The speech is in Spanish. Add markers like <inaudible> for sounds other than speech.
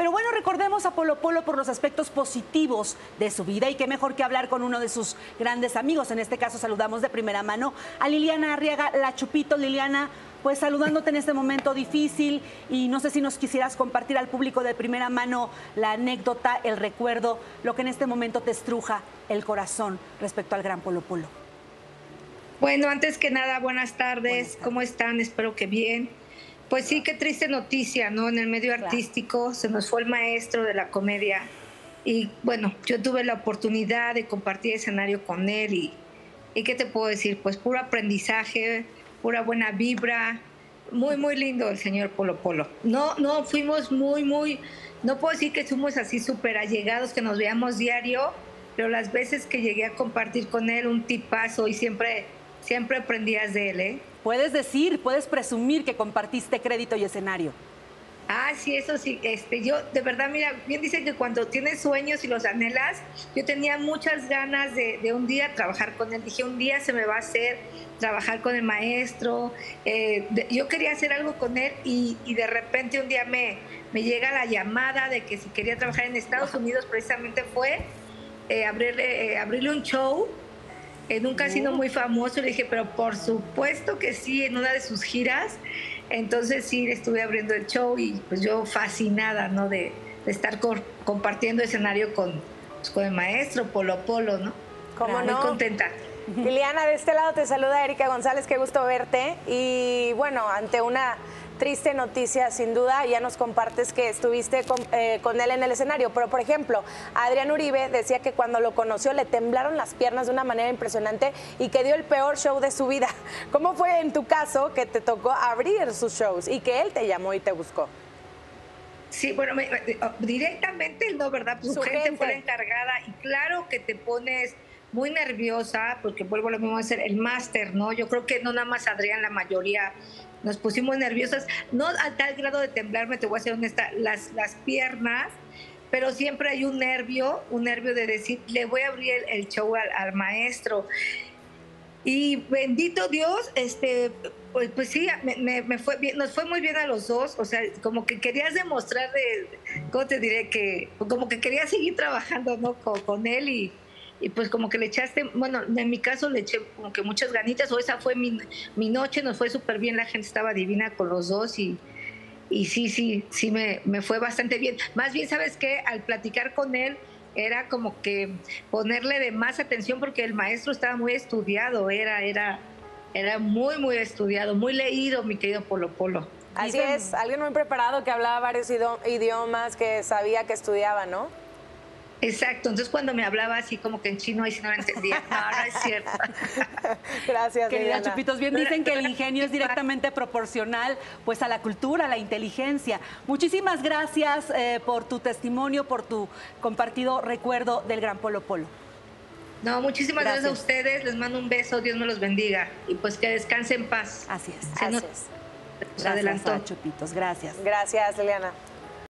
Pero bueno, recordemos a Polo Polo por los aspectos positivos de su vida y qué mejor que hablar con uno de sus grandes amigos. En este caso saludamos de primera mano a Liliana Arriaga, la Chupito. Liliana, pues saludándote en este momento difícil y no sé si nos quisieras compartir al público de primera mano la anécdota, el recuerdo, lo que en este momento te estruja el corazón respecto al gran Polo Polo. Bueno, antes que nada, buenas tardes. ¿Cómo están? Espero que bien. Pues sí, qué triste noticia, ¿no? En el medio artístico se nos fue el maestro de la comedia y bueno, yo tuve la oportunidad de compartir escenario con él y, y ¿qué te puedo decir? Pues puro aprendizaje, pura buena vibra, muy, muy lindo el señor Polo Polo. No, no, fuimos muy, muy, no puedo decir que fuimos así súper allegados, que nos veamos diario, pero las veces que llegué a compartir con él un tipazo y siempre, siempre aprendías de él, ¿eh? Puedes decir, puedes presumir que compartiste crédito y escenario. Ah, sí, eso sí. Este, yo, de verdad, mira, bien dicen que cuando tienes sueños y los anhelas, yo tenía muchas ganas de, un día trabajar con él. Dije, un día se me va a hacer trabajar con el maestro. Eh, yo quería hacer algo con él y, de repente un día me, me, llega la llamada de que si quería trabajar en Estados Unidos, precisamente fue eh, abrirle, eh, abrirle un show en un casino muy famoso. Le dije, pero por supuesto que sí, en una de sus giras. Entonces sí, estuve abriendo el show y pues yo fascinada, ¿no? De, estar compartiendo escenario con, pues, con el maestro Polo Polo, ¿no? ¿Cómo Muy contenta. <laughs> Liliana, de este lado te saluda Erika González, qué gusto verte. Y bueno, ante una triste noticia, sin duda, ya nos compartes que estuviste eh, con, él en el escenario, pero por ejemplo, Adrián Uribe decía que cuando lo conoció le temblaron las piernas de una manera impresionante y que dio el peor show de su vida. <laughs> ¿Cómo fue en tu caso que te tocó abrir sus shows y que él te llamó y te buscó? Sí, bueno, oh, directamente no, ¿verdad? Pues su, gente, fue la encargada y claro que te pones muy nerviosa porque vuelvo a lo mismo a ser el máster, ¿no? Yo creo que no nada más Adrián, la mayoría nos pusimos nerviosas, no a tal grado de temblarme, te voy a ser honesta, las, las piernas, pero siempre hay un nervio, un nervio de decir, le voy a abrir el, show al, maestro. Y bendito Dios, este, pues, pues sí, me, fue nos fue muy bien a los dos, o sea, como que querías demostrar de, ¿cómo te diré? Que como que querías seguir trabajando, ¿no? con él y, y pues como que le echaste, bueno, en mi caso le eché como que muchas ganitas, o esa fue mi, mi noche, nos fue súper bien, la gente estaba divina con los dos y, y sí, sí, sí me, me fue bastante bien. Más bien, ¿sabes qué? Al platicar con él era como que ponerle de más atención porque el maestro estaba muy estudiado, era, era, era muy, muy estudiado, muy leído, mi querido Polo Polo. Así es, alguien muy preparado que hablaba varios idiomas, que sabía que estudiaba, ¿no? Exacto, entonces cuando me hablaba así como que en chino ahí sí no lo entendía. No, no es cierto. <laughs> Gracias, Querida Chupitos, bien dicen que el ingenio es directamente proporcional pues a la cultura, a la inteligencia. Muchísimas gracias eh, por tu testimonio, por tu compartido recuerdo del Gran Polo Polo. No, muchísimas gracias. a ustedes, les mando un beso, Dios me los bendiga y pues que descansen en paz. Así es. Así es. Gracias, Chupitos, gracias. Gracias, Eliana.